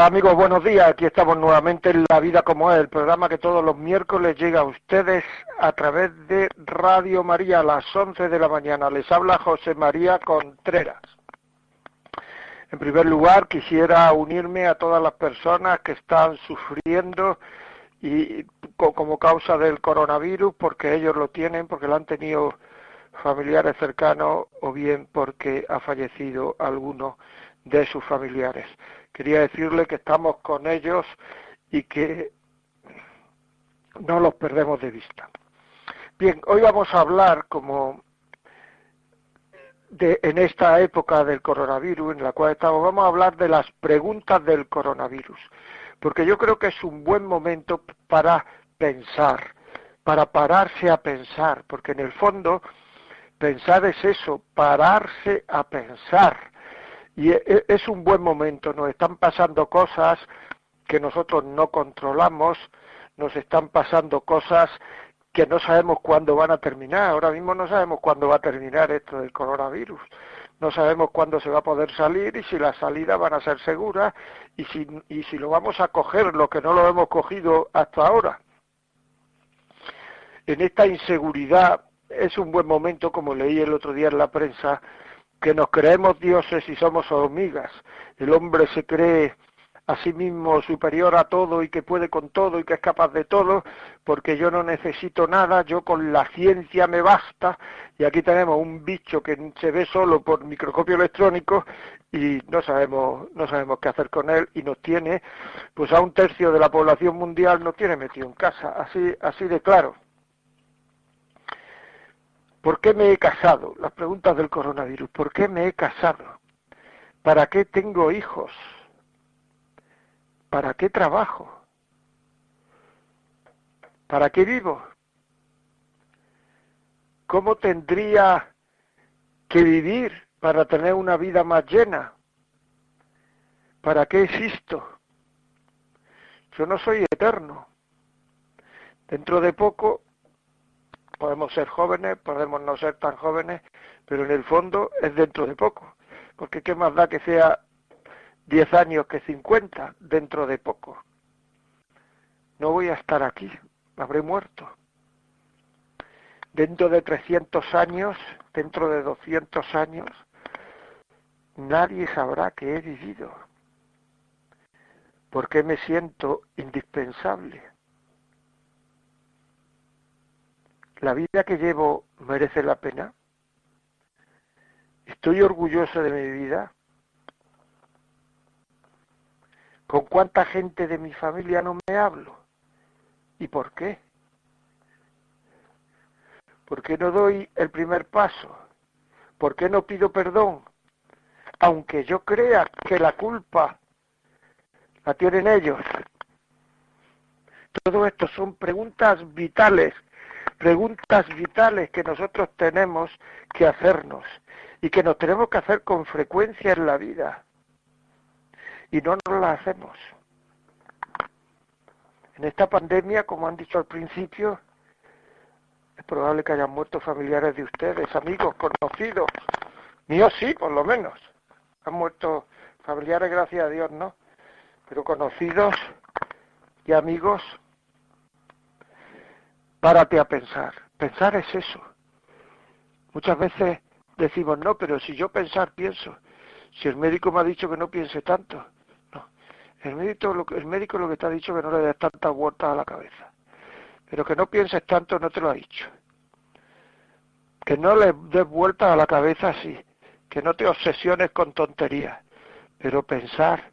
Hola amigos, buenos días. Aquí estamos nuevamente en La Vida como es, el programa que todos los miércoles llega a ustedes a través de Radio María a las 11 de la mañana. Les habla José María Contreras. En primer lugar, quisiera unirme a todas las personas que están sufriendo y como causa del coronavirus, porque ellos lo tienen, porque lo han tenido familiares cercanos o bien porque ha fallecido alguno de sus familiares quería decirle que estamos con ellos y que no los perdemos de vista. Bien, hoy vamos a hablar como en esta época del coronavirus en la cual estamos, vamos a hablar de las preguntas del coronavirus, porque yo creo que es un buen momento para pensar, para pararse a pensar, porque en el fondo pensar es eso, pararse a pensar y e, e, es un buen momento, nos están pasando cosas que nosotros no controlamos, nos están pasando cosas que no sabemos cuándo van a terminar. Ahora mismo no sabemos cuándo va a terminar esto del coronavirus. No sabemos cuándo se va a poder salir y si las salidas van a ser seguras y si, y si lo vamos a coger, lo que no lo hemos cogido hasta ahora. En esta inseguridad es un buen momento, como leí el otro día en la prensa, que nos creemos dioses y somos hormigas. El hombre se cree a sí mismo superior a todo y que puede con todo y que es capaz de todo, porque yo no necesito nada, yo con la ciencia me basta, y aquí tenemos un bicho que se ve solo por microscopio electrónico y no sabemos, no sabemos qué hacer con él y nos tiene, pues a un tercio de la población mundial nos tiene metido en casa, así, así de claro. ¿Por qué me he casado? Las preguntas del coronavirus. ¿Por qué me he casado? ¿Para qué tengo hijos? ¿Para qué trabajo? ¿Para qué vivo? ¿Cómo tendría que vivir para tener una vida más llena? ¿Para qué existo? Yo no soy eterno. Dentro de poco podemos ser jóvenes, podemos no ser tan jóvenes, pero en el fondo es dentro de poco, porque qué más da que sea 10 años que 50 dentro de poco. No voy a estar aquí, habré muerto. Dentro de 300 años, dentro de 200 años, nadie sabrá que he vivido. porque me siento indispensable? ¿La vida que llevo merece la pena? ¿Estoy orgulloso de mi vida? ¿Con cuánta gente de mi familia no me hablo? ¿Y por qué? ¿Por qué no doy el primer paso? ¿Por qué no pido perdón? Aunque yo crea que la culpa la tienen ellos. Todo esto son preguntas vitales preguntas vitales que nosotros tenemos que hacernos y que nos tenemos que hacer con frecuencia en la vida. Y no nos las hacemos. En esta pandemia, como han dicho al principio, es probable que hayan muerto familiares de ustedes, amigos, conocidos. Míos sí, por lo menos. Han muerto familiares, gracias a Dios, ¿no? Pero conocidos y amigos párate a pensar. Pensar es eso. Muchas veces decimos, no, pero si yo pensar, pienso. Si el médico me ha dicho que no piense tanto. No. El médico, lo, el médico lo que te ha dicho que no le des tantas vueltas a la cabeza. Pero que no pienses tanto no te lo ha dicho. Que no le des vueltas a la cabeza así. Que no te obsesiones con tonterías. Pero pensar,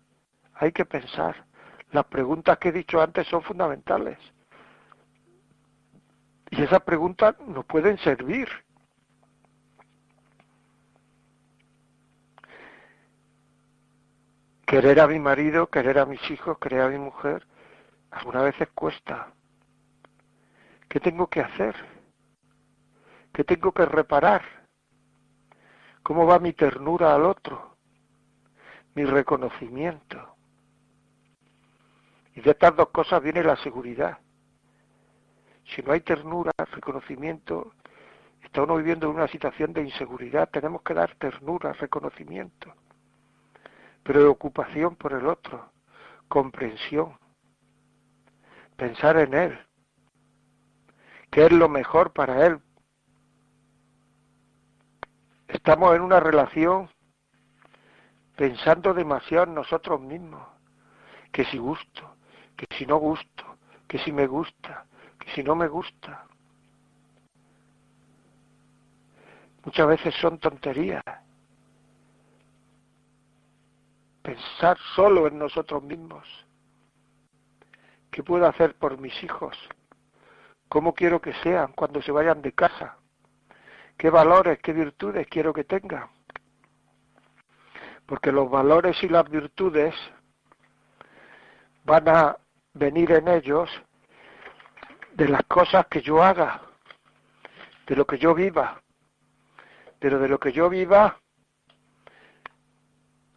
hay que pensar. Las preguntas que he dicho antes son fundamentales. Y esas preguntas nos pueden servir. Querer a mi marido, querer a mis hijos, querer a mi mujer, algunas veces cuesta. ¿Qué tengo que hacer? ¿Qué tengo que reparar? ¿Cómo va mi ternura al otro? Mi reconocimiento. Y de estas dos cosas viene la seguridad. Si no hay ternura, reconocimiento, está uno viviendo en una situación de inseguridad. Tenemos que dar ternura, reconocimiento, preocupación por el otro, comprensión, pensar en él, que es lo mejor para él. Estamos en una relación pensando demasiado en nosotros mismos, que si gusto, que si no gusto, que si me gusta, si no me gusta. Muchas veces son tonterías. Pensar solo en nosotros mismos. ¿Qué puedo hacer por mis hijos? ¿Cómo quiero que sean cuando se vayan de casa? ¿Qué valores, qué virtudes quiero que tengan? Porque los valores y las virtudes van a venir en ellos de las cosas que yo haga, de lo que yo viva. Pero de lo que yo viva,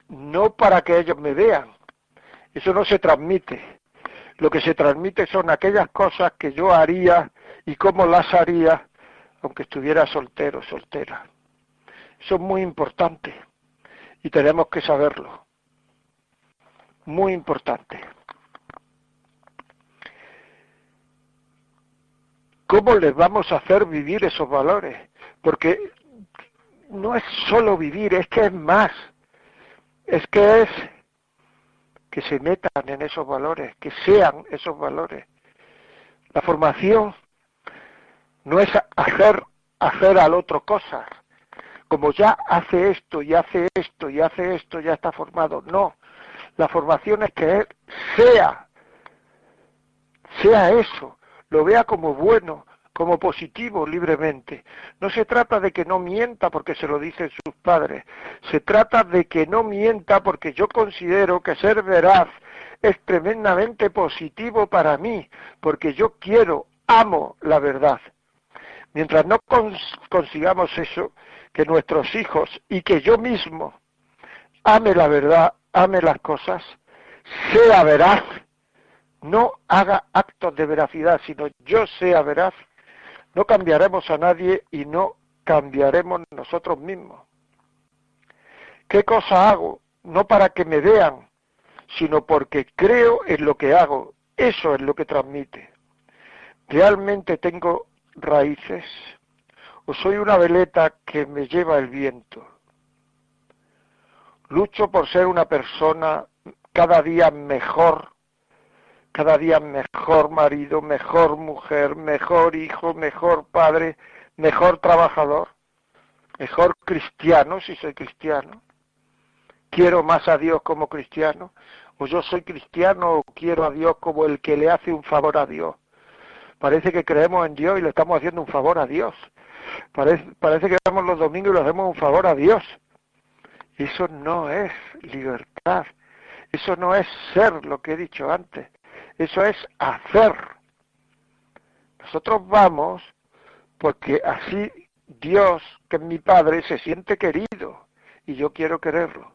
no para que ellos me vean. Eso no se transmite lo que se transmite son aquellas cosas que yo haría y cómo las haría aunque estuviera soltero, soltera. Eso es muy importante y tenemos que saberlo. Muy importante. ¿Cómo les vamos a hacer vivir esos valores? Porque no es solo vivir, es que es más. Es que es que se metan en esos valores, que sean esos valores. La formación no es hacer, hacer al otro cosas. Como ya hace esto y hace esto y hace esto, ya está formado. No. La formación es que él sea, sea eso, lo vea como bueno, como positivo libremente. No se trata de que no mienta porque se lo dicen sus padres, se trata de que no mienta porque yo considero que ser veraz es tremendamente positivo para mí, porque yo quiero, amo la verdad. Mientras no consigamos eso, que nuestros hijos y que yo mismo ame la verdad, ame las cosas, sea veraz, no haga actos de veracidad, sino yo sea veraz, no cambiaremos a nadie y no cambiaremos nosotros mismos. ¿Qué cosa hago? No para que me vean, sino porque creo en lo que hago. Eso es lo que transmite. ¿Realmente tengo raíces? ¿O soy una veleta que me lleva el viento? Lucho por ser una persona cada día mejor cada día mejor marido, mejor mujer, mejor hijo, mejor padre, mejor trabajador, mejor cristiano si soy cristiano. Quiero más a Dios como cristiano, o yo soy cristiano o quiero a Dios como el que le hace un favor a Dios. Parece que creemos en Dios y le estamos haciendo un favor a Dios. Parece, que vamos los domingos y le hacemos un favor a Dios. Eso no es libertad. Eso no es ser lo que he dicho antes. Eso es hacer. Nosotros vamos porque así Dios, que es mi Padre, se siente querido y yo quiero quererlo.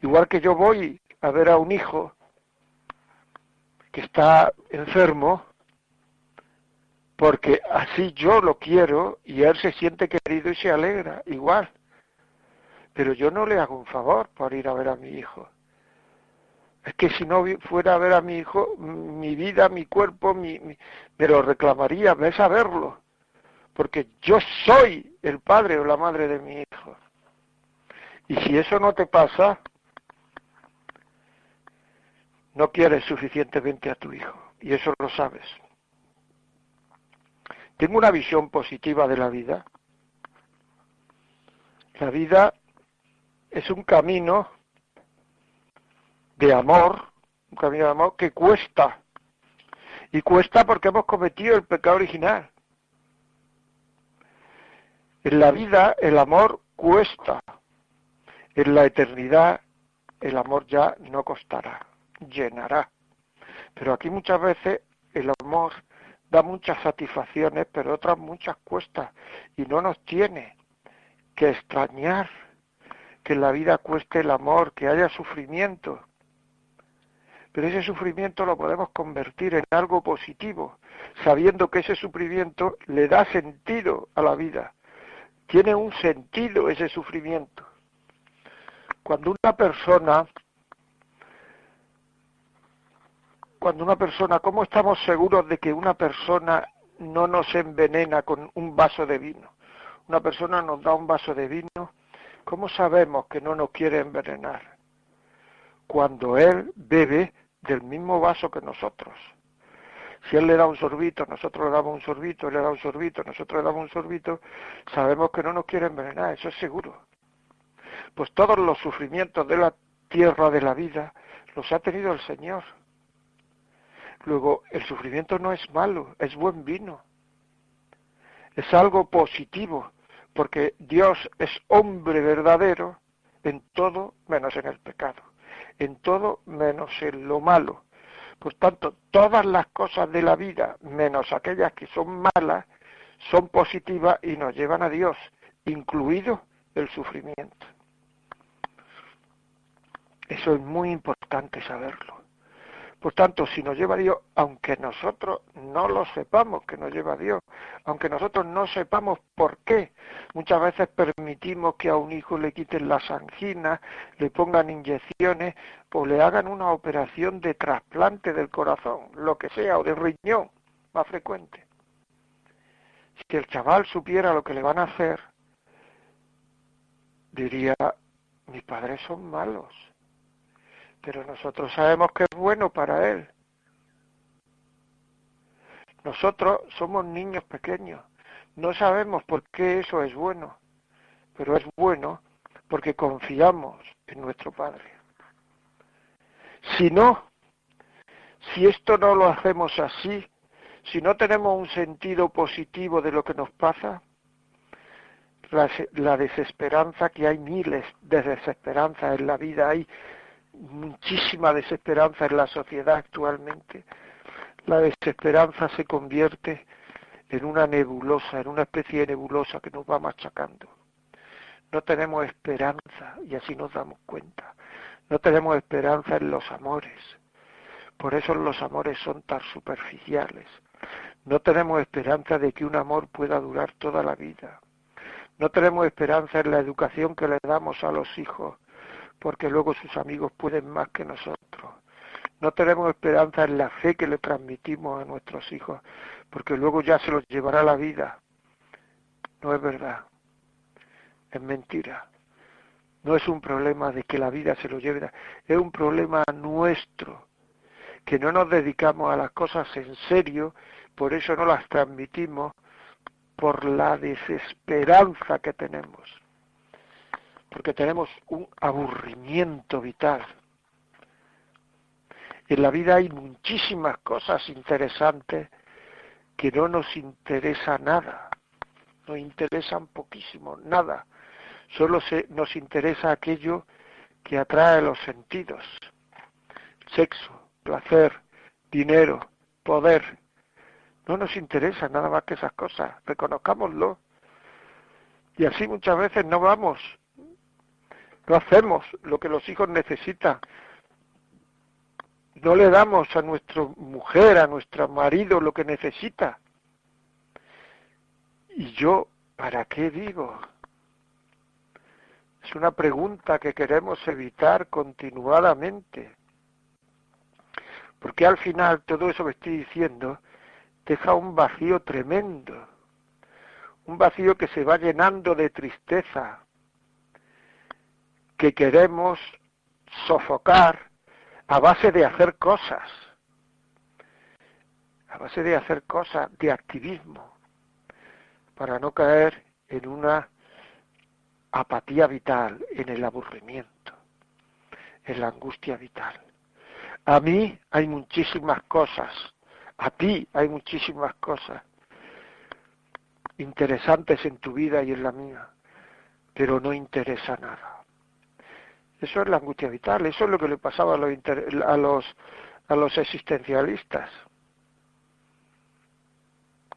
Igual que yo voy a ver a un hijo que está enfermo, porque así yo lo quiero y él se siente querido y se alegra, igual. Pero yo no le hago un favor por ir a ver a mi hijo. Es que si no fuera a ver a mi hijo, mi vida, mi cuerpo, mi, me lo reclamaría, ves a verlo. Porque yo soy el padre o la madre de mi hijo. Y si eso no te pasa, no quieres suficientemente a tu hijo. Y eso lo sabes. Tengo una visión positiva de la vida. La vida es un camino de amor, un camino de amor que cuesta. Y cuesta porque hemos cometido el pecado original. En la vida el amor cuesta. En la eternidad el amor ya no costará, llenará. Pero aquí muchas veces el amor da muchas satisfacciones, pero otras muchas cuesta y no nos tiene que extrañar que en la vida cueste el amor, que haya sufrimiento. Pero ese sufrimiento lo podemos convertir en algo positivo, sabiendo que ese sufrimiento le da sentido a la vida. Tiene un sentido ese sufrimiento. Cuando una persona, cuando una persona, ¿cómo estamos seguros de que una persona no nos envenena con un vaso de vino? Una persona nos da un vaso de vino, ¿cómo sabemos que no nos quiere envenenar? Cuando él bebe del mismo vaso que nosotros. Si él le da un sorbito, nosotros le damos un sorbito, él le da un sorbito, nosotros le damos un sorbito, sabemos que no nos quiere envenenar, eso es seguro pues todos los sufrimientos de la tierra de la vida los ha tenido el Señor. Luego, el sufrimiento no es malo, es buen vino. Es algo positivo, porque Dios es hombre verdadero en todo menos en el pecado, en todo menos en lo malo. Por tanto, todas las cosas de la vida, menos aquellas que son malas, son positivas y nos llevan a Dios, incluido el sufrimiento. Eso es muy importante saberlo. Por tanto, si nos lleva Dios, aunque nosotros no lo sepamos que nos lleva Dios, aunque nosotros no sepamos por qué, muchas veces permitimos que a un hijo le quiten las anginas, le pongan inyecciones o le hagan una operación de trasplante del corazón, lo que sea, o de riñón, más frecuente. Si el chaval supiera lo que le van a hacer, diría, mis padres son malos pero nosotros sabemos que es bueno para Él. Nosotros somos niños pequeños, no sabemos por qué eso es bueno, pero es bueno porque confiamos en nuestro Padre. Si no, si esto no lo hacemos así, si no tenemos un sentido positivo de lo que nos pasa, la, desesperanza, que hay miles de desesperanza en la vida, hay muchísima desesperanza en la sociedad actualmente. La desesperanza se convierte en una nebulosa, en una especie de nebulosa que nos va machacando. No tenemos esperanza y así nos damos cuenta. No tenemos esperanza en los amores. Por eso los amores son tan superficiales. No tenemos esperanza de que un amor pueda durar toda la vida. No tenemos esperanza en la educación que le damos a los hijos porque luego sus amigos pueden más que nosotros. No tenemos esperanza en la fe que le transmitimos a nuestros hijos, porque luego ya se los llevará la vida. No es verdad, es mentira. No es un problema de que la vida se lo lleve, es un problema nuestro, que no nos dedicamos a las cosas en serio, por eso no las transmitimos, por la desesperanza que tenemos porque tenemos un aburrimiento vital. En la vida hay muchísimas cosas interesantes que no nos interesa nada, nos interesan poquísimo, nada. Solo se, nos interesa aquello que atrae los sentidos. Sexo, placer, dinero, poder. No nos interesa nada más que esas cosas, reconozcámoslo. Y así muchas veces no vamos no hacemos lo que los hijos necesitan. No le damos a nuestra mujer, a nuestro marido lo que necesita. ¿Y yo para qué digo? Es una pregunta que queremos evitar continuadamente. Porque al final todo eso que estoy diciendo deja un vacío tremendo. Un vacío que se va llenando de tristeza, que queremos sofocar a base de hacer cosas, a base de hacer cosas de activismo, para no caer en una apatía vital, en el aburrimiento, en la angustia vital. A mí hay muchísimas cosas, a ti hay muchísimas cosas interesantes en tu vida y en la mía, pero no interesa nada Eso es la angustia vital, eso es lo que le pasaba a los, a los, a los existencialistas.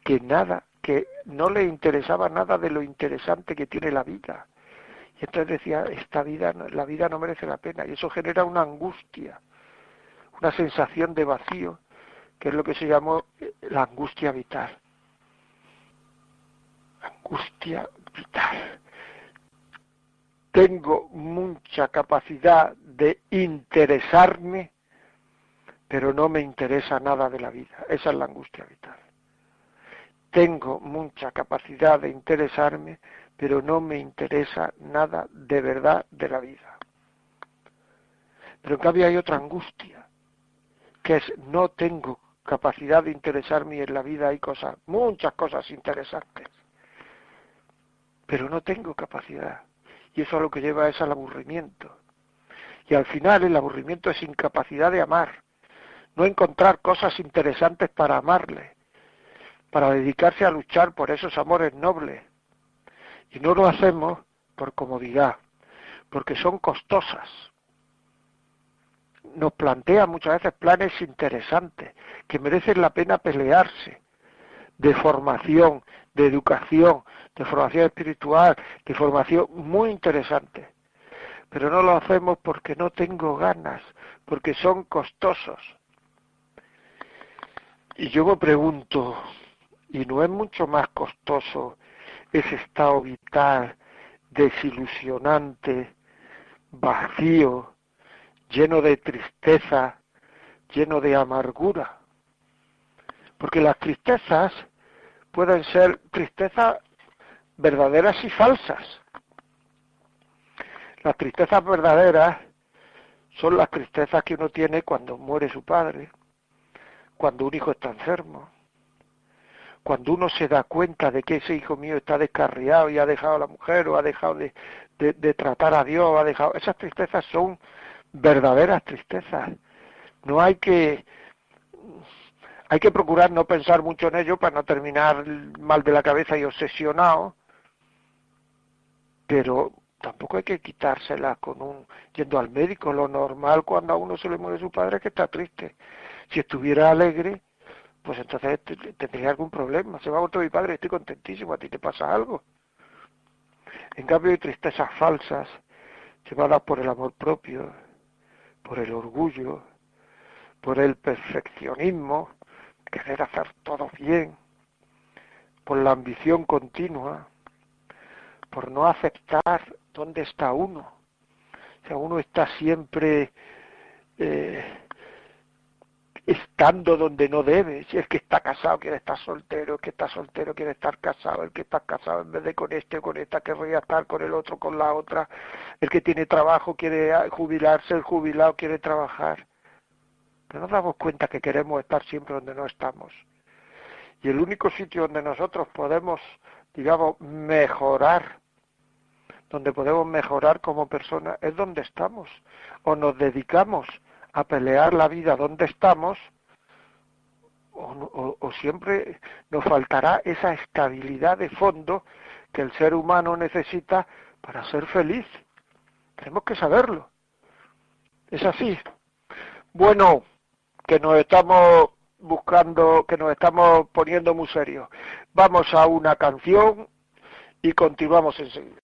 Que nada, que no le interesaba nada de lo interesante que tiene la vida. Y entonces decía, esta vida, la vida no merece la pena. Y eso genera una angustia, una sensación de vacío, que es lo que se llamó eh, la angustia vital. Angustia vital tengo mucha capacidad de interesarme, pero no me interesa nada de la vida. Esa es la angustia vital. Tengo mucha capacidad de interesarme, pero no me interesa nada de verdad de la vida. Pero en cambio hay otra angustia, que es no tengo capacidad de interesarme y en la vida hay cosas, muchas cosas interesantes, pero no tengo capacidad y eso a lo que lleva es al aburrimiento. Y al final el aburrimiento es incapacidad de amar, no encontrar cosas interesantes para amarle, para dedicarse a luchar por esos amores nobles. Y no lo hacemos por comodidad, porque son costosas. Nos plantea muchas veces planes interesantes, que merecen la pena pelearse, de formación, de educación, de formación espiritual, de formación muy interesante. Pero no lo hacemos porque no tengo ganas, porque son costosos. Y yo me pregunto, ¿y no es mucho más costoso ese estado vital desilusionante, vacío, lleno de tristeza, lleno de amargura? Porque las tristezas pueden ser tristezas verdaderas y falsas. Las tristezas verdaderas son las tristezas que uno tiene cuando muere su padre, cuando un hijo está enfermo, cuando uno se da cuenta de que ese hijo mío está descarriado y ha dejado a la mujer o ha dejado de, tratar a Dios, ha dejado... Esas tristezas son verdaderas tristezas. No hay que hay que procurar no pensar mucho en ello para no terminar mal de la cabeza y obsesionado pero tampoco hay que quitársela con un yendo al médico. Lo normal cuando a uno se le muere su padre es que está triste. Si estuviera alegre, pues entonces tendría algún problema. Se va otro mi padre, estoy contentísimo, a ti te pasa algo. En cambio hay tristezas falsas, llevadas por el amor propio, por el orgullo, por el perfeccionismo, querer hacer todo bien, por la ambición continua, por no aceptar dónde está uno. O sea, uno está siempre eh, estando donde no debe. Si es que está casado quiere estar soltero, el que está soltero quiere estar casado, el que está casado en vez de con este o con esta querría estar con el otro, con la otra. El que tiene trabajo quiere jubilarse, el jubilado quiere trabajar. Pero nos damos cuenta que queremos estar siempre donde no estamos. Y el único sitio donde nosotros podemos, digamos, mejorar donde podemos mejorar como personas, es donde estamos. O nos dedicamos a pelear la vida donde estamos, o, siempre nos faltará esa estabilidad de fondo que el ser humano necesita para ser feliz. Tenemos que saberlo. Es así. Bueno, que nos estamos buscando, que nos estamos poniendo muy serios. Vamos a una canción y continuamos enseguida.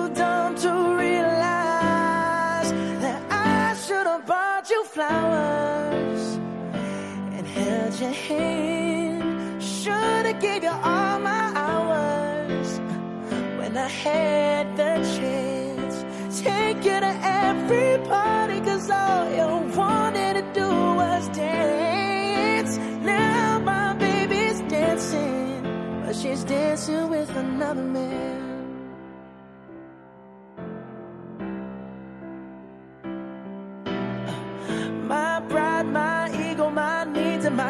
flowers and held your hand. Should've gave you all my hours when I had the chance. Take you to every party cause all you wanted to do was dance. Now my baby's dancing, but she's dancing with another man.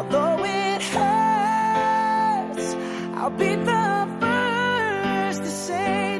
Although it hurts, I'll be the first to say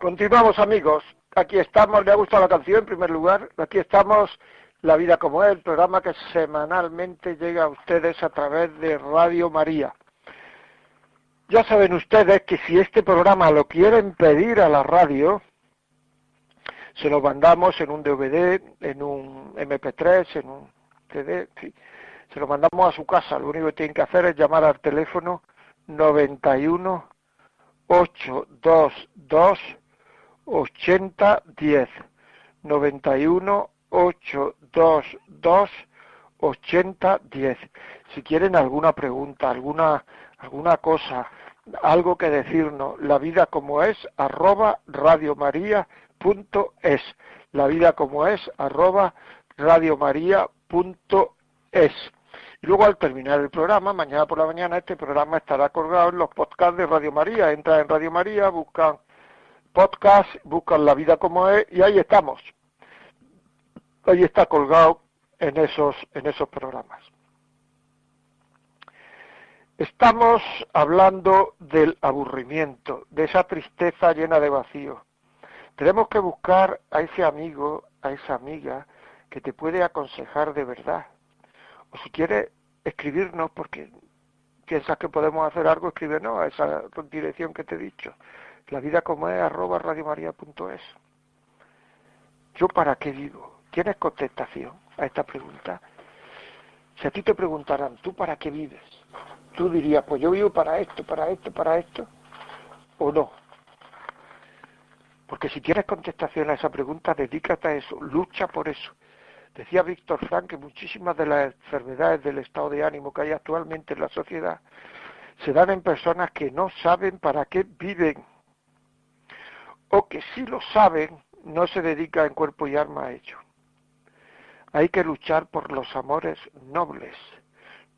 Continuamos amigos, aquí estamos, ¿le ha gustado la canción en primer lugar? Aquí estamos, La Vida como es, el programa que semanalmente llega a ustedes a través de Radio María. Ya saben ustedes que si este programa lo quieren pedir a la radio, se lo mandamos en un DVD, en un MP3, en un CD, se lo mandamos a su casa. Lo único que tienen que hacer es llamar al teléfono 91 822 8010 91 822 8010 si quieren alguna pregunta alguna alguna cosa algo que decirnos la vida como es arroba es. La vida como es arroba es. Y luego al terminar el programa, mañana por la mañana, este programa estará colgado en los podcasts de Radio María. Entra en Radio María, buscan podcast, buscan La Vida como es y ahí estamos. Ahí está colgado en esos, en esos programas. Estamos hablando del aburrimiento, de esa tristeza llena de vacío. Tenemos que buscar a ese amigo, a esa amiga que te puede aconsejar de verdad. O si quieres escribirnos, porque piensas que podemos hacer algo, escríbenos a esa dirección que te he dicho. La vida como es arroba radiomaria.es. ¿Yo para qué vivo? ¿Tienes contestación a esta pregunta? Si a ti te preguntaran, ¿tú para qué vives? Tú dirías, pues yo vivo para esto, para esto, para esto, o no. Porque si tienes contestación a esa pregunta, dedícate a eso, lucha por eso. Decía Víctor Frank que muchísimas de las enfermedades del estado de ánimo que hay actualmente en la sociedad se dan en personas que no saben para qué viven o que si lo saben no se dedican en cuerpo y alma a ello. Hay que luchar por los amores nobles.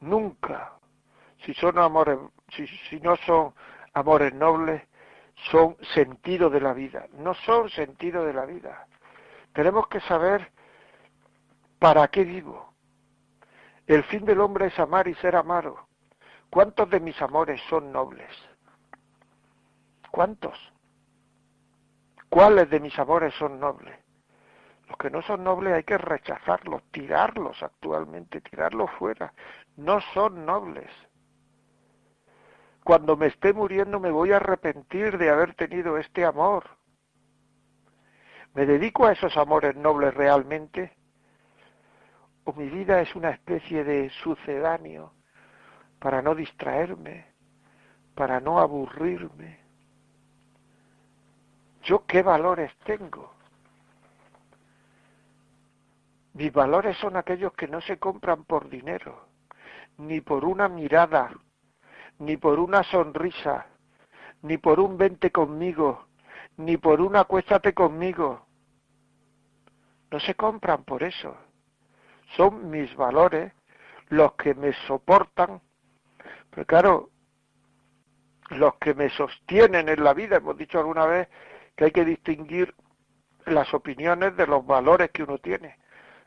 Nunca, si, si no son amores nobles, son sentido de la vida. No son sentido de la vida. Tenemos que saber ¿Para qué vivo? El fin del hombre es amar y ser amado. ¿Cuántos de mis amores son nobles? ¿Cuántos? ¿Cuáles de mis amores son nobles? Los que no son nobles hay que rechazarlos, tirarlos actualmente, tirarlos fuera. No son nobles. Cuando me esté muriendo me voy a arrepentir de haber tenido este amor. ¿Me dedico a esos amores nobles realmente? ¿O mi vida es una especie de sucedáneo para no distraerme, para no aburrirme? ¿Yo qué valores tengo? Mis valores son aquellos que no se compran por dinero, ni por una mirada, ni por una sonrisa, ni por un vente conmigo, ni por un acuéstate conmigo. No se compran por eso. Son mis valores los que me soportan. Pero claro, los que me sostienen en la vida. Hemos dicho alguna vez que hay que distinguir las opiniones de los valores que uno tiene.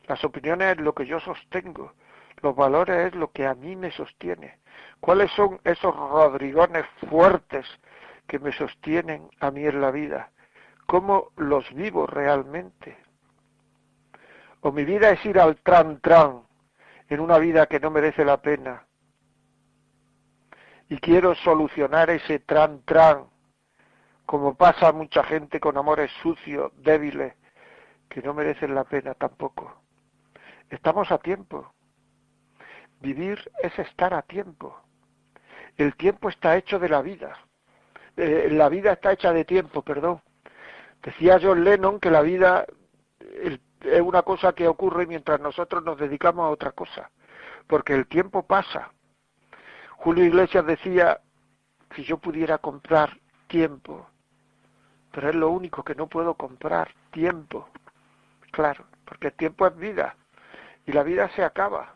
Las opiniones es lo que yo sostengo. Los valores es lo que a mí me sostiene. ¿Cuáles son esos rodrigones fuertes que me sostienen a mí en la vida? ¿Cómo los vivo realmente? ¿O mi vida es ir al tran tran en una vida que no merece la pena? Y quiero solucionar ese tran tran, como pasa a mucha gente con amores sucios, débiles, que no merecen la pena tampoco. Estamos a tiempo. Vivir es estar a tiempo. El tiempo está hecho de la vida. Eh, la vida está hecha de tiempo, perdón. Decía John Lennon que la vida es una cosa que ocurre mientras nosotros nos dedicamos a otra cosa, porque el tiempo pasa. Julio Iglesias decía, si yo pudiera comprar tiempo, pero es lo único que no puedo comprar, tiempo. Claro, porque el tiempo es vida y la vida se acaba.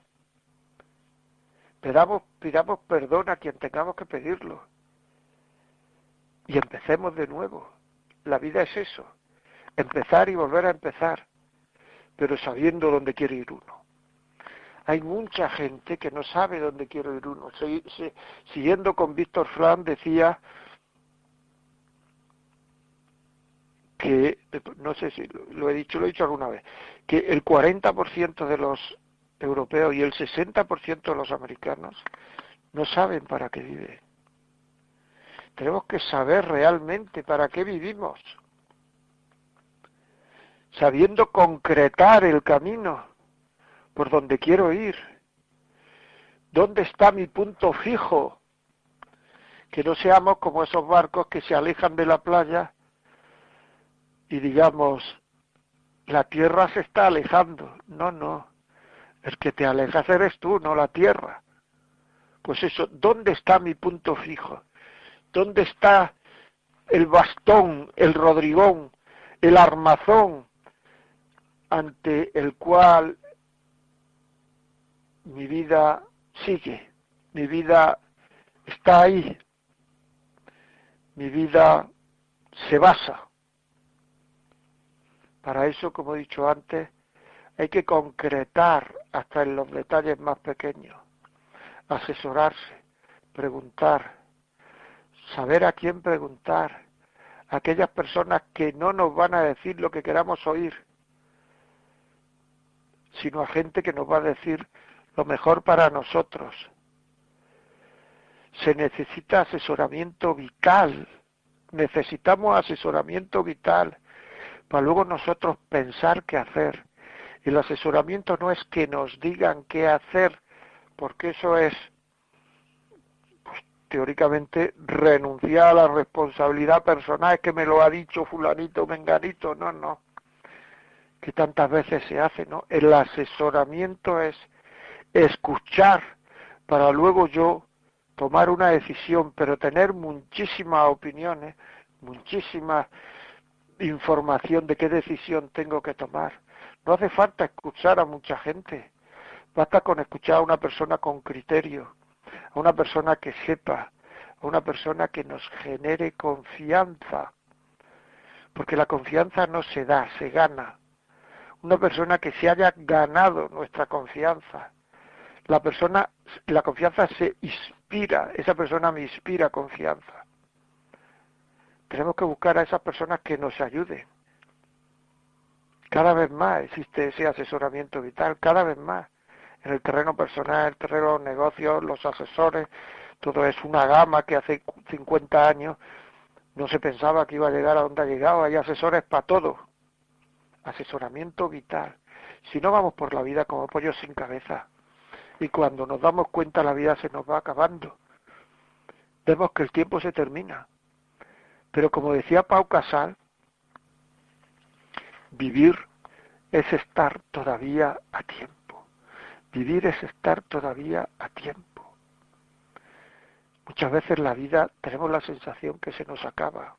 Pidamos, pidamos perdón a quien tengamos que pedirlo. Y empecemos de nuevo. La vida es eso. Empezar y volver a empezar. Pero sabiendo dónde quiere ir uno. Hay mucha gente que no sabe dónde quiere ir uno. siguiendo con Víctor Flan decía que, no sé si lo he dicho, lo he dicho alguna vez, que el 40% de los europeos y el 60% de los americanos no saben para qué viven. Tenemos que saber realmente para qué vivimos, sabiendo concretar el camino por donde quiero ir. ¿Dónde está mi punto fijo? Que no seamos como esos barcos que se alejan de la playa y digamos, la tierra se está alejando. No, no. El que te alejas eres tú, no la tierra. Pues eso, ¿dónde está mi punto fijo? ¿Dónde está el bastón, el rodrigón, el armazón ante el cual mi vida sigue? Mi vida está ahí. Mi vida se basa. Para eso, como he dicho antes, hay que concretar hasta en los detalles más pequeños, asesorarse, preguntar, saber a quién preguntar, aquellas personas que no nos van a decir lo que queramos oír, sino a gente que nos va a decir lo mejor para nosotros. Se necesita asesoramiento vital, necesitamos asesoramiento vital para luego nosotros pensar qué hacer. El asesoramiento no es que nos digan qué hacer, porque eso es, pues, teóricamente, renunciar a la responsabilidad personal, es que me lo ha dicho fulanito, menganito, no, no, que tantas veces se hace, ¿no? El asesoramiento es escuchar para luego yo tomar una decisión, pero tener muchísimas opiniones, muchísimas información de qué decisión tengo que tomar. No hace falta escuchar a mucha gente. Basta con escuchar a una persona con criterio, a una persona que sepa, a una persona que nos genere confianza. Porque la confianza no se da, se gana. Una persona que se haya ganado nuestra confianza. La persona, la confianza se inspira, esa persona me inspira confianza. Tenemos que buscar a esas personas que nos ayuden, Cada vez más existe ese asesoramiento vital, cada vez más. En el terreno personal, el terreno de los negocios, los asesores, todo es una gama que hace 50 años no se pensaba que iba a llegar a donde ha llegado. Hay asesores para todo. Asesoramiento vital. Si no vamos por la vida como pollos sin cabeza, y cuando nos damos cuenta la vida se nos va acabando, vemos que el tiempo se termina. Pero como decía Pau Casal, vivir es estar todavía a tiempo. Vivir es estar todavía a tiempo. Muchas veces la vida tenemos la sensación que se nos acaba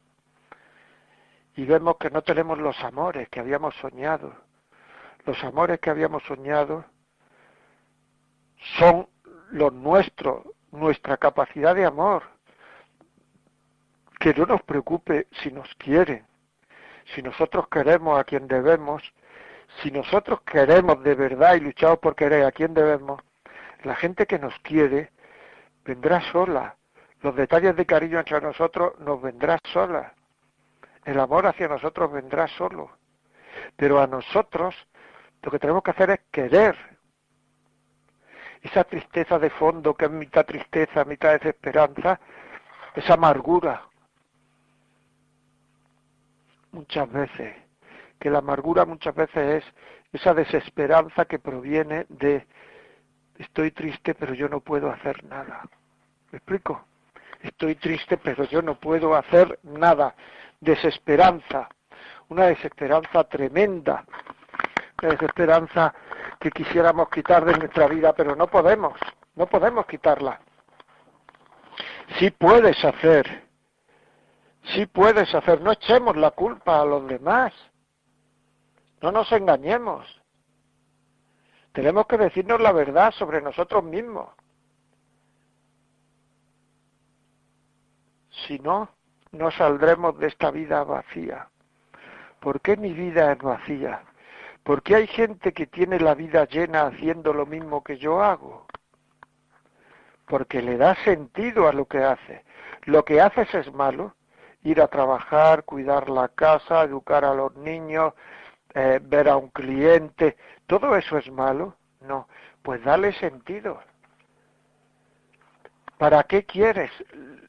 y vemos que no tenemos los amores que habíamos soñado. Los amores que habíamos soñado son los nuestros, nuestra capacidad de amor. Que no nos preocupe si nos quieren, si nosotros queremos a quien debemos, si nosotros queremos de verdad y luchamos por querer a quien debemos, la gente que nos quiere vendrá sola. Los detalles de cariño entre nosotros nos vendrá sola. El amor hacia nosotros vendrá solo. Pero a nosotros lo que tenemos que hacer es querer. Esa tristeza de fondo que es mitad tristeza, mitad desesperanza, esa amargura. Muchas veces, que la amargura muchas veces es esa desesperanza que proviene de estoy triste pero yo no puedo hacer nada. ¿Me explico? Estoy triste pero yo no puedo hacer nada desesperanza, una desesperanza tremenda, una desesperanza que quisiéramos quitar de nuestra vida, pero no podemos, no podemos quitarla. Sí puedes hacer, sí puedes hacer, no echemos la culpa a los demás, no nos engañemos. Tenemos que decirnos la verdad sobre nosotros mismos. Si no, no saldremos de esta vida vacía. ¿Por qué mi vida es vacía? Porque hay gente que tiene la vida llena haciendo lo mismo que yo hago. Porque le da sentido a lo que hace. Lo que haces es malo. Ir a trabajar, cuidar la casa, educar a los niños, eh, ver a un cliente. ¿Todo eso es malo? No. Pues dale sentido. ¿Para qué quieres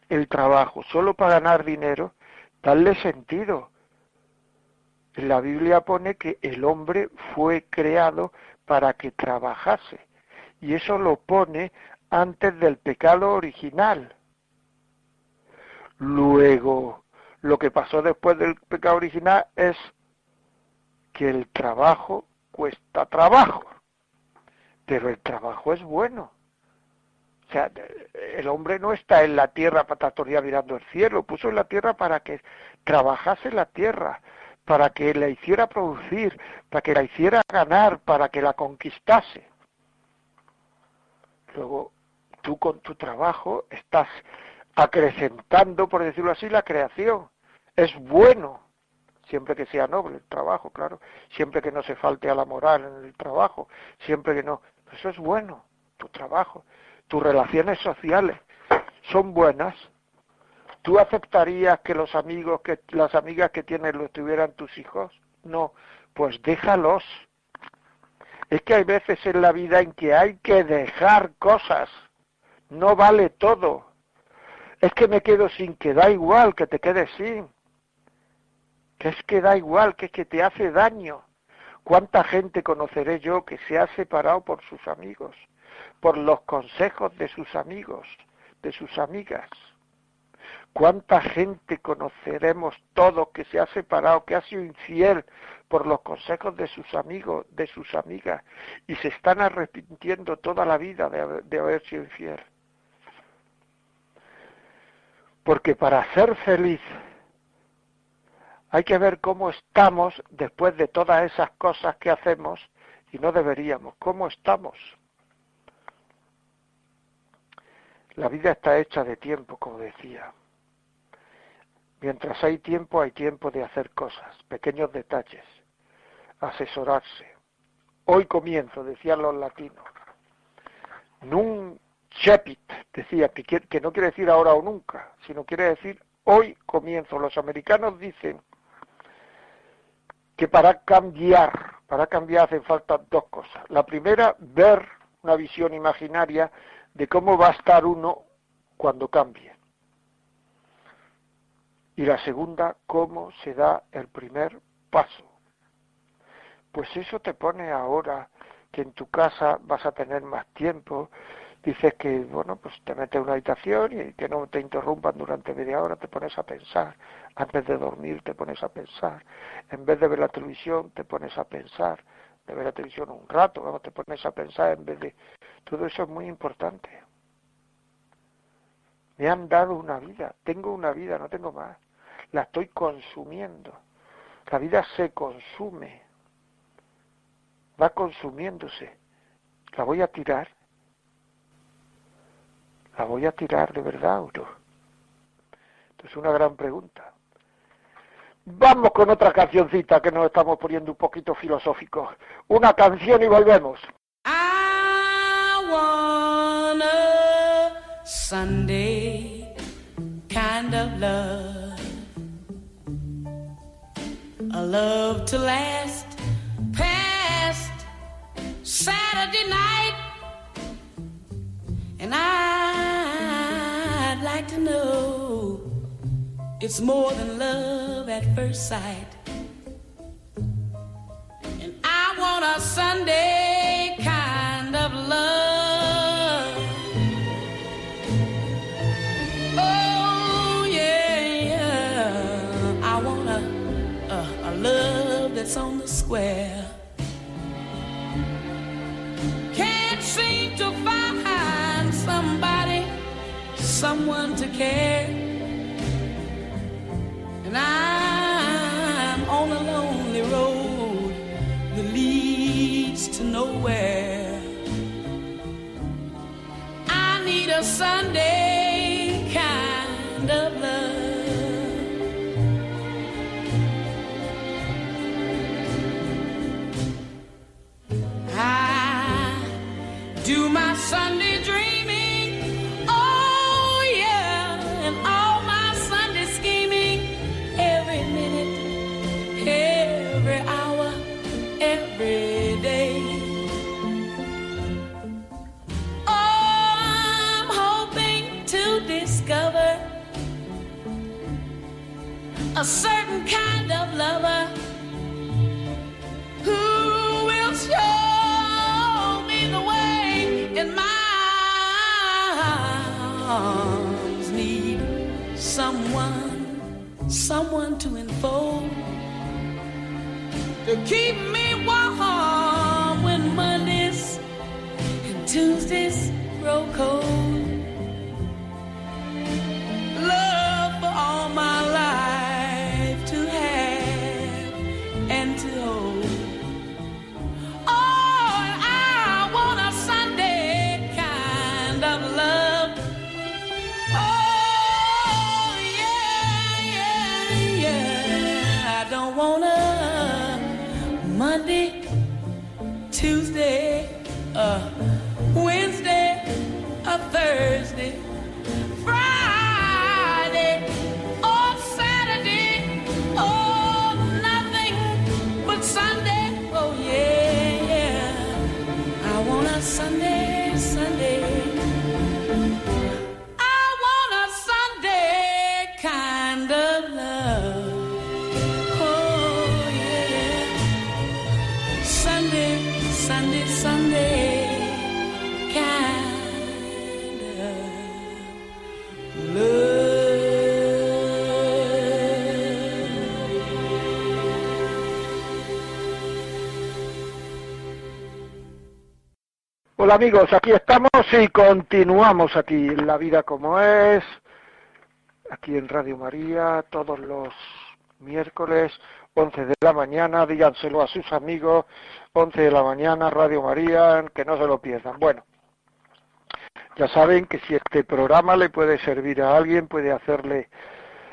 el trabajo? ¿Solo para ganar dinero? Dale sentido. La Biblia pone que el hombre fue creado para que trabajase. Y eso lo pone antes del pecado original. Luego, lo que pasó después del pecado original es que el trabajo cuesta trabajo. Pero el trabajo es bueno. O sea, el hombre no está en la tierra patatoria mirando el cielo, puso en la tierra para que trabajase la tierra, para que la hiciera producir, para que la hiciera ganar, para que la conquistase. Luego, tú con tu trabajo estás acrecentando, por decirlo así, la creación. Es bueno, siempre que sea noble el trabajo, claro, siempre que no se falte a la moral en el trabajo, siempre que no. Eso es bueno, tu trabajo tus relaciones sociales son buenas, ¿tú aceptarías que los amigos, que las amigas que tienes lo tuvieran tus hijos? No, pues déjalos. Es que hay veces en la vida en que hay que dejar cosas. No vale todo. Es que me quedo sin, que da igual que te quedes sin. Que es que da igual, que es que te hace daño. ¿Cuánta gente conoceré yo que se ha separado por sus amigos? por los consejos de sus amigos, de sus amigas. ¿Cuánta gente conoceremos todos que se ha separado, que ha sido infiel por los consejos de sus amigos, de sus amigas, y se están arrepintiendo toda la vida de haber, de haber sido infiel? Porque para ser feliz hay que ver cómo estamos después de todas esas cosas que hacemos y no deberíamos, cómo estamos. La vida está hecha de tiempo, como decía. Mientras hay tiempo, hay tiempo de hacer cosas, pequeños detalles, asesorarse. Hoy comienzo, decían los latinos. Nun cepit, decía, que, que no quiere decir ahora o nunca, sino quiere decir hoy comienzo. Los americanos dicen que para cambiar, para cambiar hacen falta dos cosas. La primera, ver una visión imaginaria de cómo va a estar uno cuando cambie. Y la segunda, cómo se da el primer paso. Pues eso te pone ahora que en tu casa vas a tener más tiempo, dices que, bueno, pues te metes en una habitación y que no te interrumpan durante media hora, te pones a pensar. Antes de dormir te pones a pensar. En vez de ver la televisión, te pones a pensar. De ver la televisión un rato, vamos, te pones a pensar en vez de... Todo eso es muy importante. Me han dado una vida, tengo una vida, no tengo más. La estoy consumiendo. La vida se consume. Va consumiéndose. La voy a tirar ¿La voy a tirar de verdad o no? Es una gran pregunta. Vamos con otra cancioncita que nos estamos poniendo un poquito filosóficos. Una canción y volvemos. I want a Sunday kind of love. A love to last past Saturday night. And like to know it's more than love at first sight. And I want a Sunday kind of love. Oh, yeah, yeah. I want a, a, a love that's on the square. Someone to care. And I'm on a lonely road that leads to nowhere. I need a Sunday someone someone to enfold to keep me warm when mondays and tuesdays grow cold Amigos, aquí estamos y continuamos aquí en La Vida como es, aquí en Radio María, todos los miércoles, 11 de la mañana, díganselo a sus amigos, 11 de la mañana, Radio María, que no se lo pierdan. Bueno, ya saben que si este programa le puede servir a alguien, puede hacerle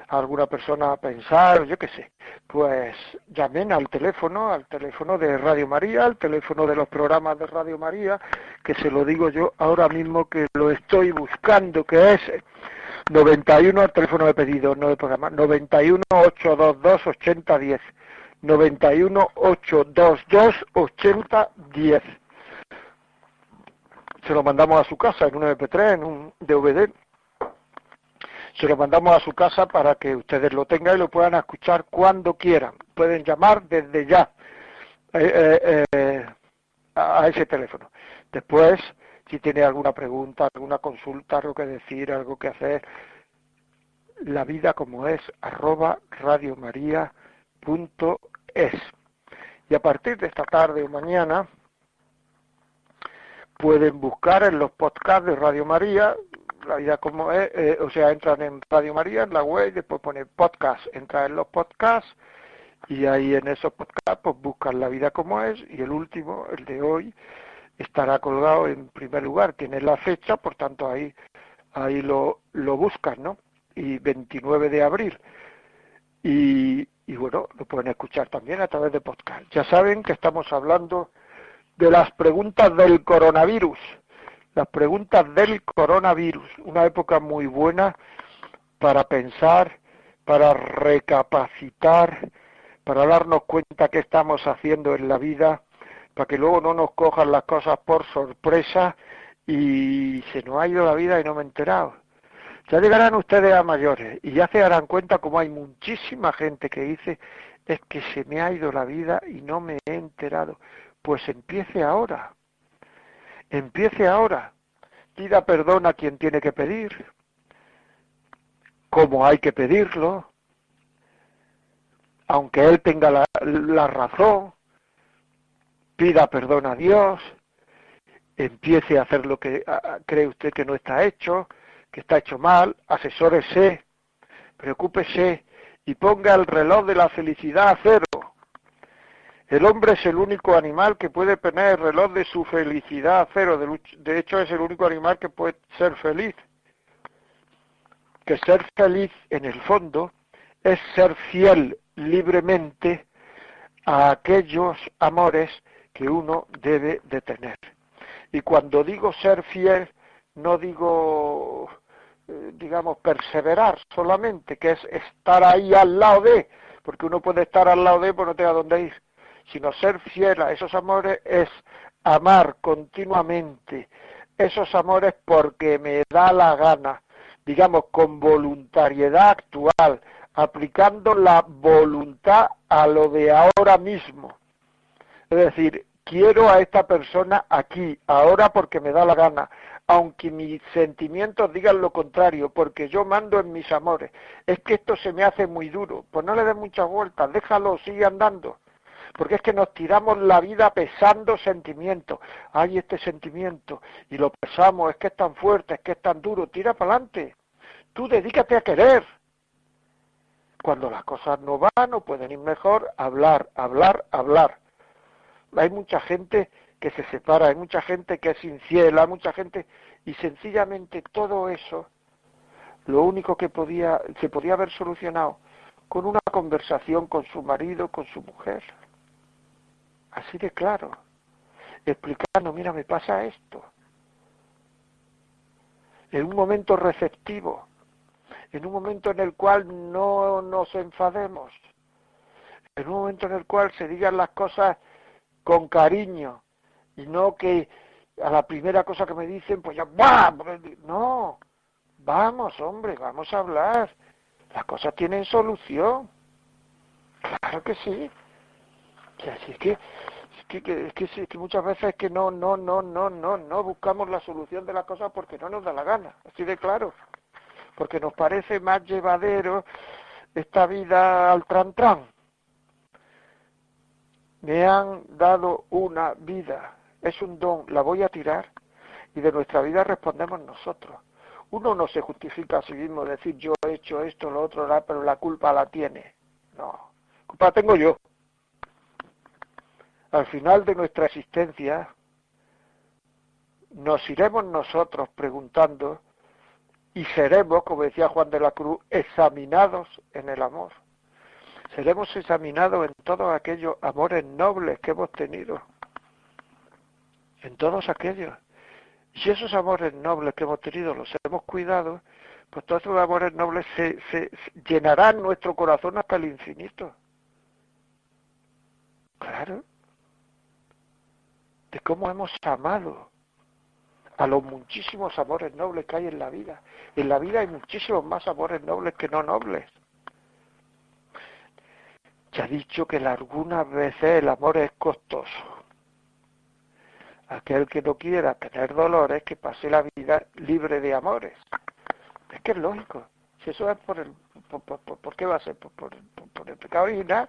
a alguna persona pensar, yo qué sé, pues llamen al teléfono, al teléfono de Radio María, al teléfono de los programas de Radio María, que se lo digo yo ahora mismo que lo estoy buscando, que es 91, el teléfono de pedido, no de programa, 91 822 8010. 91 822 8010. Se lo mandamos a su casa en un MP3, en un DVD. Se lo mandamos a su casa para que ustedes lo tengan y lo puedan escuchar cuando quieran. Pueden llamar desde ya eh, eh, eh, a ese teléfono. Después, si tiene alguna pregunta, alguna consulta, algo que decir, algo que hacer, la vida como es, arroba radiomaria.es. Y a partir de esta tarde o mañana pueden buscar en los podcasts de Radio María, la vida como es, eh, o sea, entran en Radio María, en la web, después ponen podcast, entran en los podcasts y ahí en esos podcasts pues buscan la vida como es y el último, el de hoy, estará colgado en primer lugar, tiene la fecha, por tanto ahí ahí lo, lo buscan, ¿no? Y 29 de abril. Y, y bueno, lo pueden escuchar también a través de podcast. Ya saben que estamos hablando de las preguntas del coronavirus, las preguntas del coronavirus, una época muy buena para pensar, para recapacitar, para darnos cuenta qué estamos haciendo en la vida, para que luego no nos cojan las cosas por sorpresa y se nos ha ido la vida y no me he enterado. Ya llegarán ustedes a mayores y ya se darán cuenta como hay muchísima gente que dice es que se me ha ido la vida y no me he enterado. Pues empiece ahora. Empiece ahora. Pida perdón a quien tiene que pedir. Como hay que pedirlo aunque él tenga la, razón, pida perdón a Dios, empiece a hacer lo que cree usted que no está hecho, que está hecho mal, asesórese, preocúpese y ponga el reloj de la felicidad a cero. El hombre es el único animal que puede poner el reloj de su felicidad a cero. De hecho, es el único animal que puede ser feliz. Que ser feliz, en el fondo, es ser fiel libremente a aquellos amores que uno debe de tener. Y cuando digo ser fiel, no digo, eh, digamos, perseverar solamente, que es estar ahí al lado de, porque uno puede estar al lado de, pero no tenga dónde ir, sino ser fiel a esos amores es amar continuamente esos amores porque me da la gana, digamos, con voluntariedad actual, aplicando la voluntad a lo de ahora mismo. Es decir, quiero a esta persona aquí, ahora porque me da la gana, aunque mis sentimientos digan lo contrario, porque yo mando en mis amores. Es que esto se me hace muy duro, pues no le des muchas vueltas, déjalo, sigue andando. Porque es que nos tiramos la vida pesando sentimientos. Hay este sentimiento y lo pesamos, es que es tan fuerte, es que es tan duro, tira para adelante. Tú dedícate a querer cuando las cosas no van o pueden ir mejor, hablar, hablar, hablar. Hay mucha gente que se separa, hay mucha gente que es infiel, hay mucha gente y sencillamente todo eso lo único que se podía haber solucionado con una conversación con su marido, con su mujer. Así de claro. Explicando, mira, me pasa esto. En un momento receptivo. En un momento en el cual no nos enfademos, en un momento en el cual se digan las cosas con cariño. Y no que a la primera cosa que me dicen, pues ya, ¡buah! no, vamos, hombre, vamos a hablar, las cosas tienen solución, claro que sí, que así es que que, que, es que muchas veces que no, no, no, no, no, no buscamos la solución de las cosas porque no nos da la gana, así de claro porque nos parece más llevadero esta vida al trantran. Me han dado una vida, es un don, la voy a tirar y de nuestra vida respondemos nosotros. Uno no se justifica a sí mismo decir yo he hecho esto, lo otro, pero la culpa la tiene. No, culpa tengo yo. Al final de nuestra existencia nos iremos nosotros preguntando y seremos, como decía Juan de la Cruz, examinados en el amor. Seremos examinados en todos aquellos amores nobles que hemos tenido. En todos aquellos. Si esos amores nobles que hemos tenido los hemos cuidado, pues todos esos amores nobles se, se llenarán nuestro corazón hasta el infinito. Claro. De cómo hemos amado a los muchísimos amores nobles que hay en la vida. En la vida hay muchísimos más amores nobles que no nobles. Ya he dicho que algunas veces el amor es costoso. Aquel que no quiera tener dolores, que pase la vida libre de amores. Es que es lógico. Si eso es por el... ¿Por, qué va a ser? Por, por el pecado original.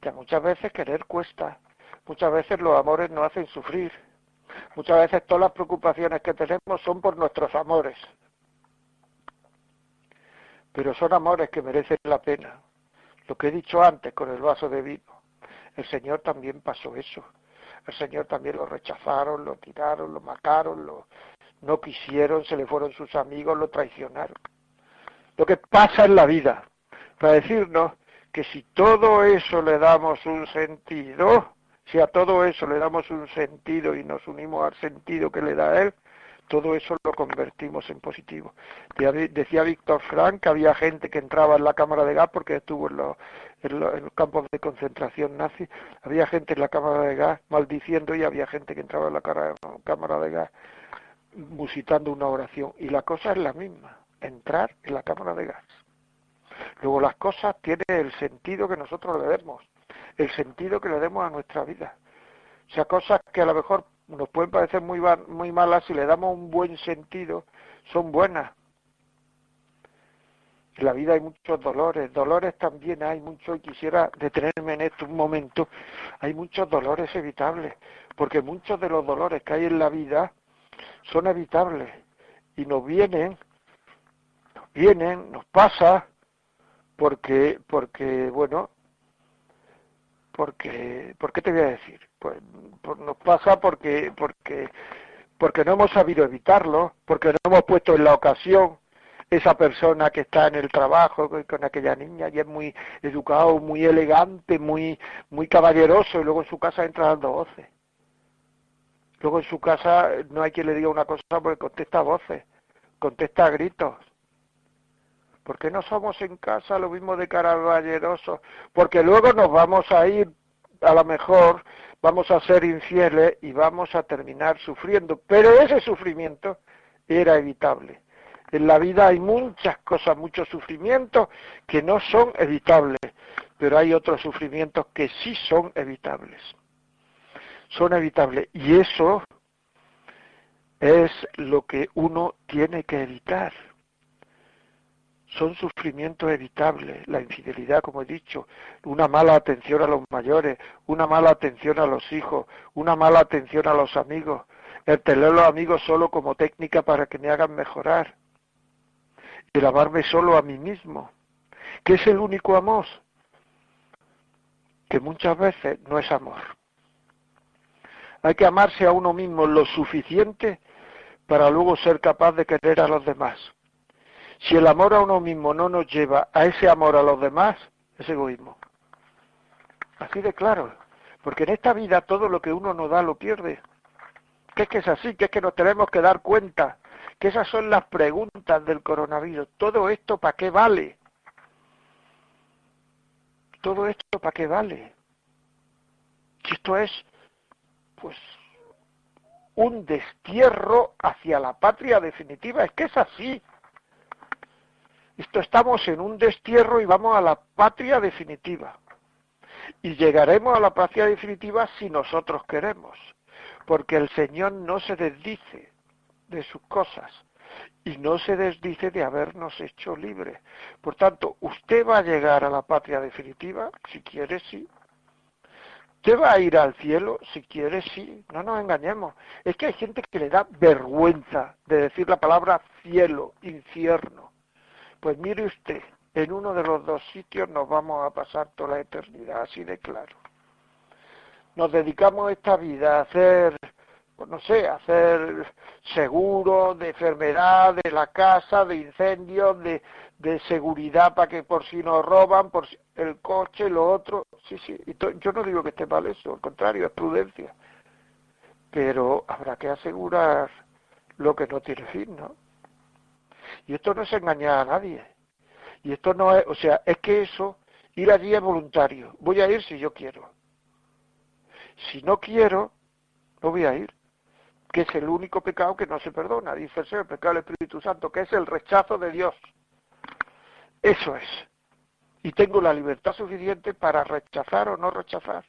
Que muchas veces querer cuesta. Muchas veces los amores nos hacen sufrir. Muchas veces todas las preocupaciones que tenemos son por nuestros amores. Pero son amores que merecen la pena. Lo que he dicho antes con el vaso de vino. El Señor también pasó eso. El Señor también lo rechazaron, lo tiraron, lo mataron, no quisieron, se le fueron sus amigos, lo traicionaron. Lo que pasa en la vida, para decirnos que si todo eso le damos un sentido, si a todo eso le damos un sentido y nos unimos al sentido que le da a él, todo eso lo convertimos en positivo. Decía Víctor Frank que había gente que entraba en la cámara de gas porque estuvo en los, campos de concentración nazi, había gente en la cámara de gas maldiciendo y había gente que entraba en la cámara de gas musitando una oración. Y la cosa es la misma, entrar en la cámara de gas. Luego las cosas tienen el sentido que nosotros le demos, el sentido que le demos a nuestra vida. O sea, cosas que a lo mejor nos pueden parecer muy, muy malas, si le damos un buen sentido, son buenas. En la vida hay muchos dolores, dolores también hay muchos, y quisiera detenerme en esto un momento, hay muchos dolores evitables, porque muchos de los dolores que hay en la vida son evitables y nos vienen, nos vienen, nos pasa, porque, porque bueno, porque, ¿por qué te voy a decir? Pues, nos pasa porque, porque, porque no hemos sabido evitarlo, porque no hemos puesto en la ocasión esa persona que está en el trabajo con aquella niña y es muy educado, muy elegante, muy, muy caballeroso y luego en su casa entra dando voces. Luego en su casa no hay quien le diga una cosa porque contesta voces, contesta gritos. ¿Por qué no somos en casa lo mismo de caballerosos? Porque luego nos vamos a ir, a lo mejor vamos a ser infieles y vamos a terminar sufriendo. Pero ese sufrimiento era evitable. En la vida hay muchas cosas, muchos sufrimientos que no son evitables, pero hay otros sufrimientos que sí son evitables. Son evitables. Y eso es lo que uno tiene que evitar son sufrimientos evitables, la infidelidad, como he dicho, una mala atención a los mayores, una mala atención a los hijos, una mala atención a los amigos, el tener los amigos solo como técnica para que me hagan mejorar, el amarme solo a mí mismo, que es el único amor, que muchas veces no es amor. Hay que amarse a uno mismo lo suficiente para luego ser capaz de querer a los demás. Si el amor a uno mismo no nos lleva a ese amor a los demás, es egoísmo. Así de claro. Porque en esta vida todo lo que uno no da lo pierde. Que es que es así, que es que nos tenemos que dar cuenta. Que esas son las preguntas del coronavirus. ¿Todo esto para qué vale? ¿Todo esto para qué vale? Si esto es, pues, un destierro hacia la patria definitiva. Es que es así. Esto estamos en un destierro y vamos a la patria definitiva. Y llegaremos a la patria definitiva si nosotros queremos, porque el Señor no se desdice de sus cosas y no se desdice de habernos hecho libres. Por tanto, usted va a llegar a la patria definitiva, si quiere, sí. Usted va a ir al cielo, si quiere, sí. No nos engañemos. Es que hay gente que le da vergüenza de decir la palabra cielo, infierno. Pues mire usted, en uno de los dos sitios nos vamos a pasar toda la eternidad, así de claro. Nos dedicamos esta vida a hacer, pues no sé, a hacer seguros de enfermedad, de la casa, de incendios, de, seguridad para que por si nos roban, por si, el coche, lo otro. Sí, sí, y yo no digo que esté mal eso, al contrario, es prudencia. Pero habrá que asegurar lo que no tiene fin, ¿no? Y esto no es engañar a nadie. Y esto no es, o sea, es que eso Ir allí es voluntario. Voy a ir si yo quiero. Si no quiero, no voy a ir. Que es el único pecado que no se perdona. Dice el Señor, el pecado del Espíritu Santo, que es el rechazo de Dios. Eso es. Y tengo la libertad suficiente para rechazar o no rechazar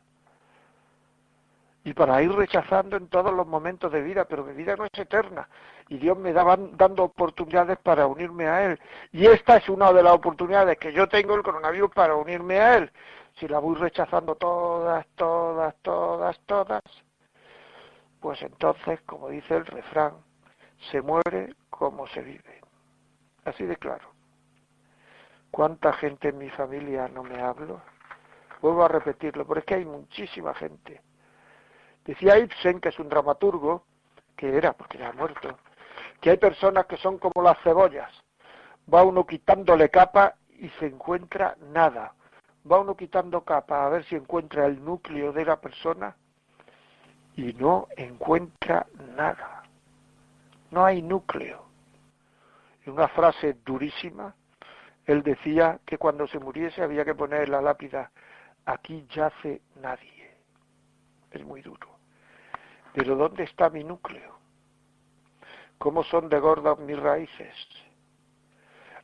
y para ir rechazando en todos los momentos de vida, pero mi vida no es eterna y Dios me daba dando oportunidades para unirme a Él. Y esta es una de las oportunidades que yo tengo el coronavirus para unirme a Él. Si la voy rechazando todas, todas, todas, todas, pues entonces, como dice el refrán, se muere como se vive. Así de claro. ¿Cuánta gente en mi familia no me hablo? Vuelvo a repetirlo, pero es que hay muchísima gente Decía Ibsen, que es un dramaturgo, que era, porque ya ha muerto, que hay personas que son como las cebollas. Va uno quitándole capa y se encuentra nada. Va uno quitando capa a ver si encuentra el núcleo de la persona y no encuentra nada. No hay núcleo. En una frase durísima, él decía que cuando se muriese había que poner la lápida, aquí yace nadie. Es muy duro. Pero ¿dónde está mi núcleo? ¿Cómo son de gordas mis raíces?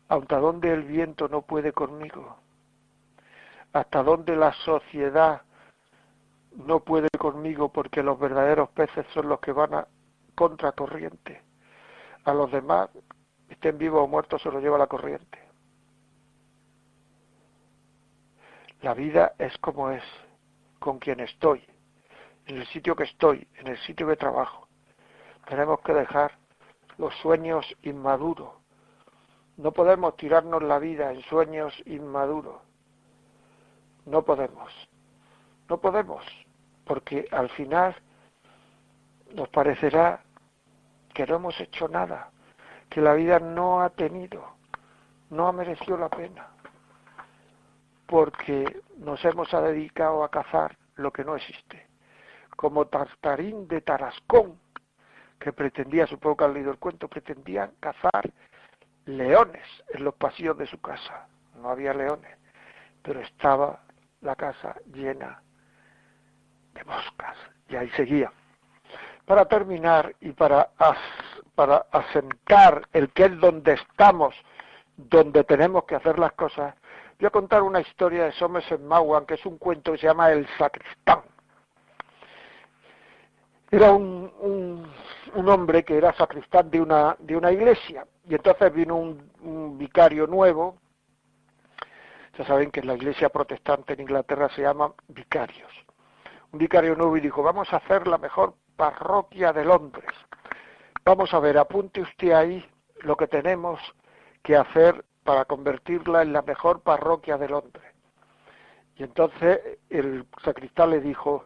¿Hasta dónde el viento no puede conmigo? ¿Hasta dónde la sociedad no puede conmigo porque los verdaderos peces son los que van a contracorriente? A los demás, estén vivos o muertos, se los lleva la corriente. La vida es como es, con quien estoy, en el sitio que estoy, en el sitio que trabajo. Tenemos que dejar los sueños inmaduros. No podemos tirarnos la vida en sueños inmaduros. No podemos. No podemos, porque al final nos parecerá que no hemos hecho nada, que la vida no ha tenido, no ha merecido la pena, porque nos hemos dedicado a cazar lo que no existe como Tartarín de Tarascón, que pretendía, supongo que han leído el cuento, pretendía cazar leones en los pasillos de su casa. No había leones, pero estaba la casa llena de moscas y ahí seguía. Para terminar y para, para asentar el que es donde estamos, donde tenemos que hacer las cosas, voy a contar una historia de Somerset Maugham, que es un cuento que se llama El Sacristán era un, un, hombre que era sacristán de una, de una iglesia. Y entonces vino un, vicario nuevo, ya saben que en la iglesia protestante en Inglaterra se llaman vicarios, un vicario nuevo y dijo, vamos a hacer la mejor parroquia de Londres, vamos a ver, apunte usted ahí lo que tenemos que hacer para convertirla en la mejor parroquia de Londres. Y entonces el sacristán le dijo,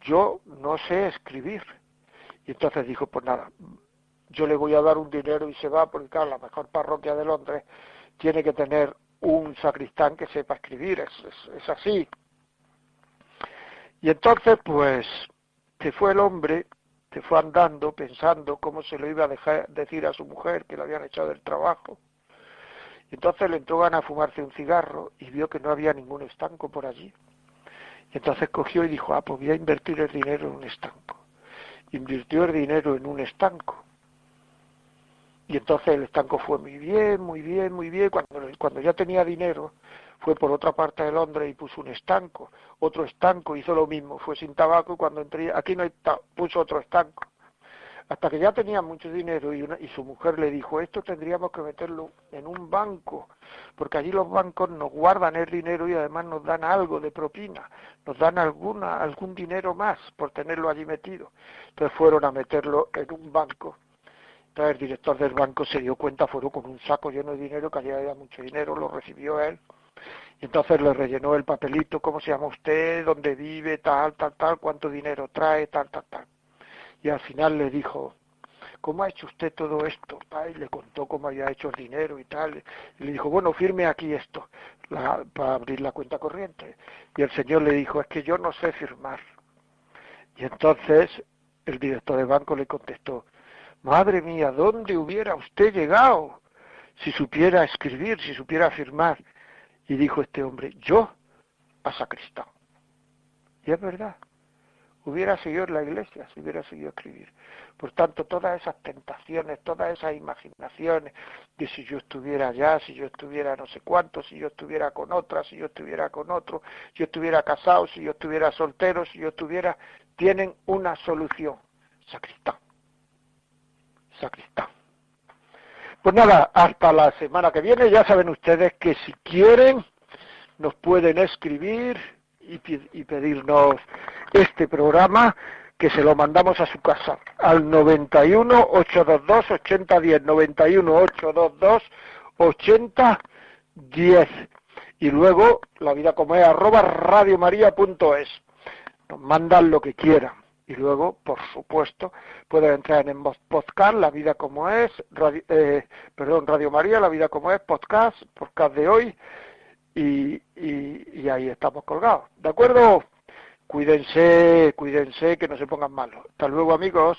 yo no sé escribir. Y entonces dijo, pues nada, yo le voy a dar un dinero y se va, porque claro, la mejor parroquia de Londres tiene que tener un sacristán que sepa escribir, es, es, así. Y entonces, pues, se fue el hombre, se fue andando, pensando cómo se lo iba a dejar, decir a su mujer que le habían echado del trabajo. Y entonces le entró ganas a fumarse un cigarro y vio que no había ningún estanco por allí. Entonces cogió y dijo, ah, pues voy a invertir el dinero en un estanco. Invirtió el dinero en un estanco. Y entonces el estanco fue muy bien, muy bien, muy bien. Cuando, cuando ya tenía dinero, fue por otra parte de Londres y puso un estanco. Otro estanco hizo lo mismo, fue sin tabaco y cuando entré, aquí no hay puso otro estanco hasta que ya tenía mucho dinero y, su mujer le dijo, esto tendríamos que meterlo en un banco, porque allí los bancos nos guardan el dinero y además nos dan algo de propina, nos dan algún dinero más por tenerlo allí metido. Entonces fueron a meterlo en un banco. Entonces el director del banco se dio cuenta, fueron con un saco lleno de dinero, que allí había mucho dinero, lo recibió él. Y entonces le rellenó el papelito, cómo se llama usted, dónde vive, tal, tal, tal, cuánto dinero trae, tal, tal, tal y al final le dijo, ¿cómo ha hecho usted todo esto? Y le contó cómo había hecho el dinero y tal. Y le dijo, bueno, firme aquí esto para abrir la cuenta corriente. Y el señor le dijo, es que yo no sé firmar. Y entonces el director de banco le contestó, madre mía, ¿dónde hubiera usted llegado si supiera escribir, si supiera firmar? Y dijo este hombre, yo a sacristán. Y es verdad, hubiera seguido en la iglesia, si hubiera seguido escribir. Por tanto, todas esas tentaciones, todas esas imaginaciones de si yo estuviera allá, si yo estuviera no sé cuánto, si yo estuviera con otra, si yo estuviera con otro, si yo estuviera casado, si yo estuviera soltero, si yo estuviera, tienen una solución. Sacristán. Sacristán. Pues nada, hasta la semana que viene. Ya saben ustedes que si quieren nos pueden escribir y pedirnos este programa que se lo mandamos a su casa al 91 822 8010 91 822 8010 y luego la vida como es arroba radiomaria.es nos mandan lo que quieran. Y luego por supuesto pueden entrar en podcast la vida como es radio, eh, perdón Radio María la vida como es podcast podcast de hoy y, ahí estamos colgados de acuerdo Cuídense, cuídense, que no se pongan malos. Hasta luego, amigos.